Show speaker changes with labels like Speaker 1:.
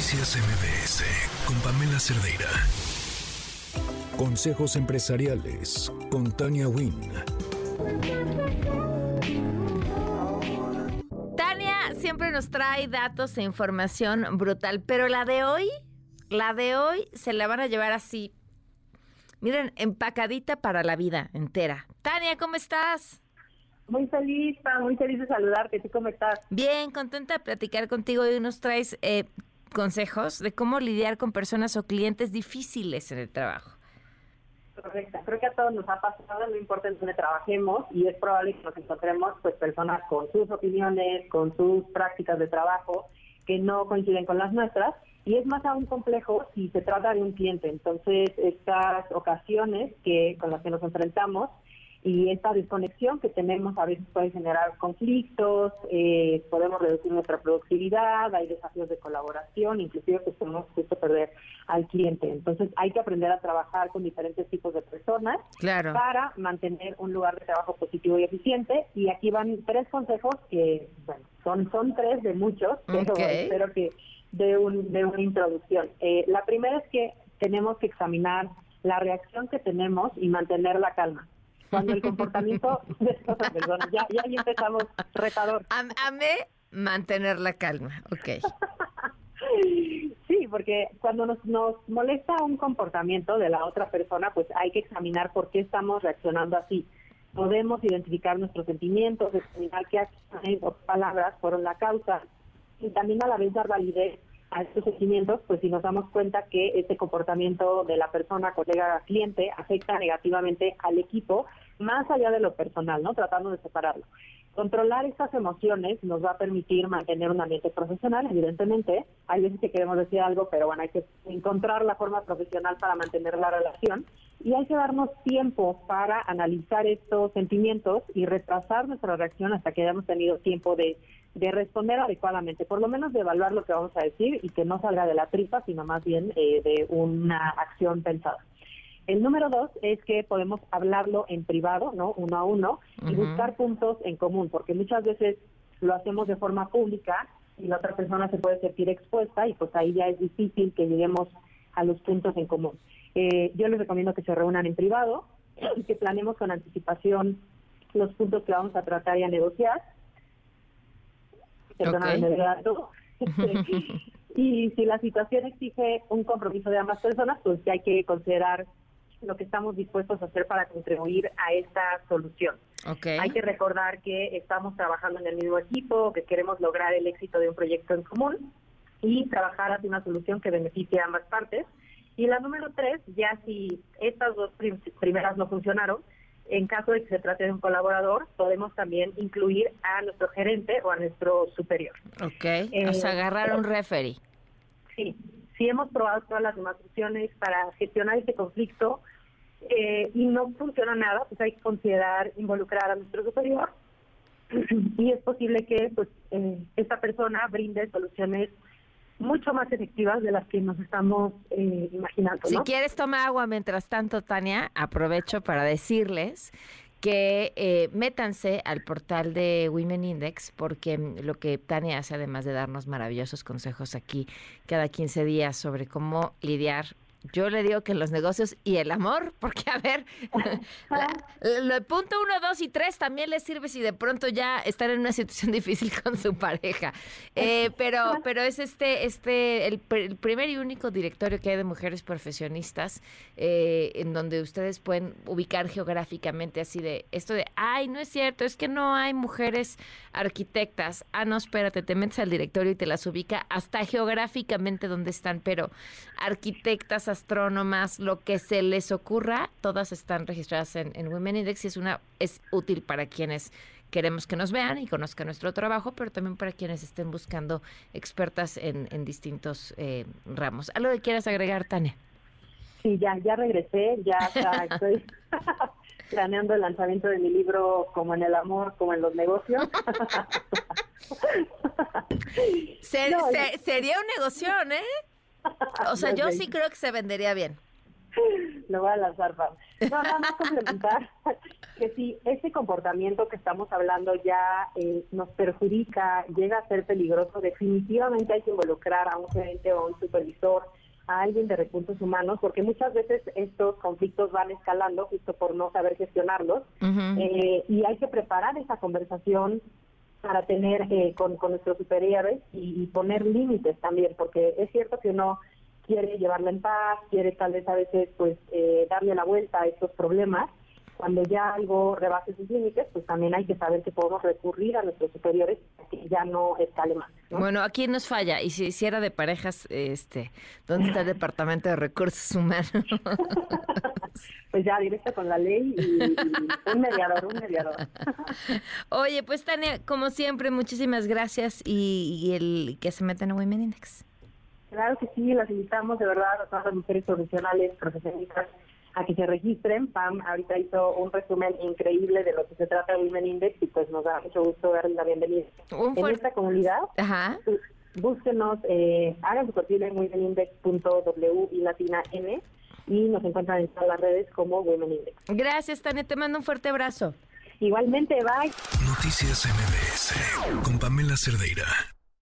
Speaker 1: Noticias MBS con Pamela Cerdeira. Consejos empresariales con Tania Wynn.
Speaker 2: Tania siempre nos trae datos e información brutal, pero la de hoy, la de hoy se la van a llevar así. Miren, empacadita para la vida entera. Tania, ¿cómo estás?
Speaker 3: Muy feliz, muy feliz de saludarte. ¿Tú cómo estás?
Speaker 2: Bien, contenta de platicar contigo. Hoy nos traes eh, consejos de cómo lidiar con personas o clientes difíciles en el trabajo.
Speaker 3: Correcto. Creo que a todos nos ha pasado, no importa en dónde trabajemos, y es probable que nos encontremos pues personas con sus opiniones, con sus prácticas de trabajo que no coinciden con las nuestras, y es más aún complejo si se trata de un cliente. Entonces, estas ocasiones que con las que nos enfrentamos y esta desconexión que tenemos a veces puede generar conflictos, eh, podemos reducir nuestra productividad, hay desafíos de colaboración, inclusive pues podemos justo perder al cliente. Entonces hay que aprender a trabajar con diferentes tipos de personas para mantener un lugar de trabajo positivo y eficiente. Y aquí van tres consejos que, bueno, son, son tres de muchos, pero espero que de, un, de una introducción. Eh, la primera es que tenemos que examinar la reacción que tenemos y mantener la calma cuando el comportamiento de ya, ya ahí empezamos retador.
Speaker 2: Amé mantener la calma, ok.
Speaker 3: Sí, porque cuando nos, nos molesta un comportamiento de la otra persona, pues hay que examinar por qué estamos reaccionando así. Podemos identificar nuestros sentimientos, examinar qué acciones o palabras fueron la causa y también a la vez dar validez a estos sentimientos, pues si nos damos cuenta que este comportamiento de la persona, colega, cliente, afecta negativamente al equipo, más allá de lo personal, ¿no? Tratando de separarlo. Controlar estas emociones nos va a permitir mantener un ambiente profesional, evidentemente. Hay veces que queremos decir algo, pero bueno, hay que encontrar la forma profesional para mantener la relación y hay que darnos tiempo para analizar estos sentimientos y retrasar nuestra reacción hasta que hayamos tenido tiempo de de responder adecuadamente, por lo menos de evaluar lo que vamos a decir y que no salga de la tripa, sino más bien eh, de una acción pensada. El número dos es que podemos hablarlo en privado, ¿no? Uno a uno, y buscar puntos en común, porque muchas veces lo hacemos de forma pública y la otra persona se puede sentir expuesta y pues ahí ya es difícil que lleguemos a los puntos en común. Eh, yo les recomiendo que se reúnan en privado y que planemos con anticipación los puntos que vamos a tratar y a negociar y si la situación exige un compromiso de ambas personas, pues hay que considerar lo que estamos dispuestos a hacer para contribuir a esta solución. Hay que recordar que estamos trabajando en el mismo equipo, que queremos lograr el éxito de un proyecto en común y trabajar hacia una solución que beneficie a ambas partes. Y la número tres, ya si estas dos primeras no funcionaron, en caso de que se trate de un colaborador, podemos también incluir a nuestro gerente o a nuestro superior.
Speaker 2: Ok, eh, o sea, agarrar un referee.
Speaker 3: Sí, si hemos probado todas las demás opciones para gestionar este conflicto eh, y no funciona nada, pues hay que considerar involucrar a nuestro superior y es posible que pues eh, esta persona brinde soluciones mucho más efectivas de las que nos estamos eh, imaginando.
Speaker 2: Si quieres toma agua mientras tanto, Tania, aprovecho para decirles que eh, métanse al portal de Women Index porque lo que Tania hace, además de darnos maravillosos consejos aquí cada 15 días sobre cómo lidiar yo le digo que los negocios y el amor, porque a ver, el punto uno, dos y tres también les sirve si de pronto ya están en una situación difícil con su pareja. Eh, pero, pero es este, este, el, primer y único directorio que hay de mujeres profesionistas, eh, en donde ustedes pueden ubicar geográficamente así de esto de, ay, no es cierto, es que no hay mujeres arquitectas. Ah, no, espérate, te metes al directorio y te las ubica hasta geográficamente donde están, pero arquitectas astrónomas, lo que se les ocurra, todas están registradas en, Women Index y es una es útil para quienes queremos que nos vean y conozcan nuestro trabajo, pero también para quienes estén buscando expertas en, distintos eh, ramos. ¿Algo que quieras agregar, Tania?
Speaker 3: Sí, ya, ya regresé, ya estoy planeando el lanzamiento de mi libro como en el amor, como en los negocios.
Speaker 2: sería un negocio, ¿eh? O sea, yo sí creo que se vendería bien.
Speaker 3: Lo voy a lanzar, No, nada más complementar que si ese comportamiento que estamos hablando ya eh, nos perjudica, llega a ser peligroso, definitivamente hay que involucrar a un gerente o a un supervisor, a alguien de recursos humanos, porque muchas veces estos conflictos van escalando justo por no saber gestionarlos. Eh, y hay que preparar esa conversación para tener eh, con, nuestros superiores y, poner límites también, porque es cierto que uno quiere llevarla en paz, quiere tal vez a veces pues eh, darle la vuelta a estos problemas, cuando ya algo rebase sus límites, pues también hay que saber que podemos recurrir a nuestros superiores para que ya no escale más.
Speaker 2: Bueno, aquí nos falla. Y si hiciera de parejas, este, ¿dónde está el Departamento de Recursos Humanos?
Speaker 3: pues ya directo con la ley y, un mediador, un mediador.
Speaker 2: Oye, pues Tania, como siempre, muchísimas gracias y, el que se metan a Women Index.
Speaker 3: Claro que sí, las invitamos de verdad a todas las mujeres profesionales, profesionistas a que se registren. Pam ahorita hizo un resumen increíble de lo que se trata de Women Index y pues nos da mucho gusto darle la bienvenida en esta comunidad. Ajá. Búsquenos, eh, hagan su perfil en womenindex.w y latina n y nos encuentran en todas las redes como Women Index.
Speaker 2: Gracias, Tania. Te mando un fuerte abrazo.
Speaker 3: Igualmente, bye.
Speaker 1: Noticias MBS con Pamela Cerdeira.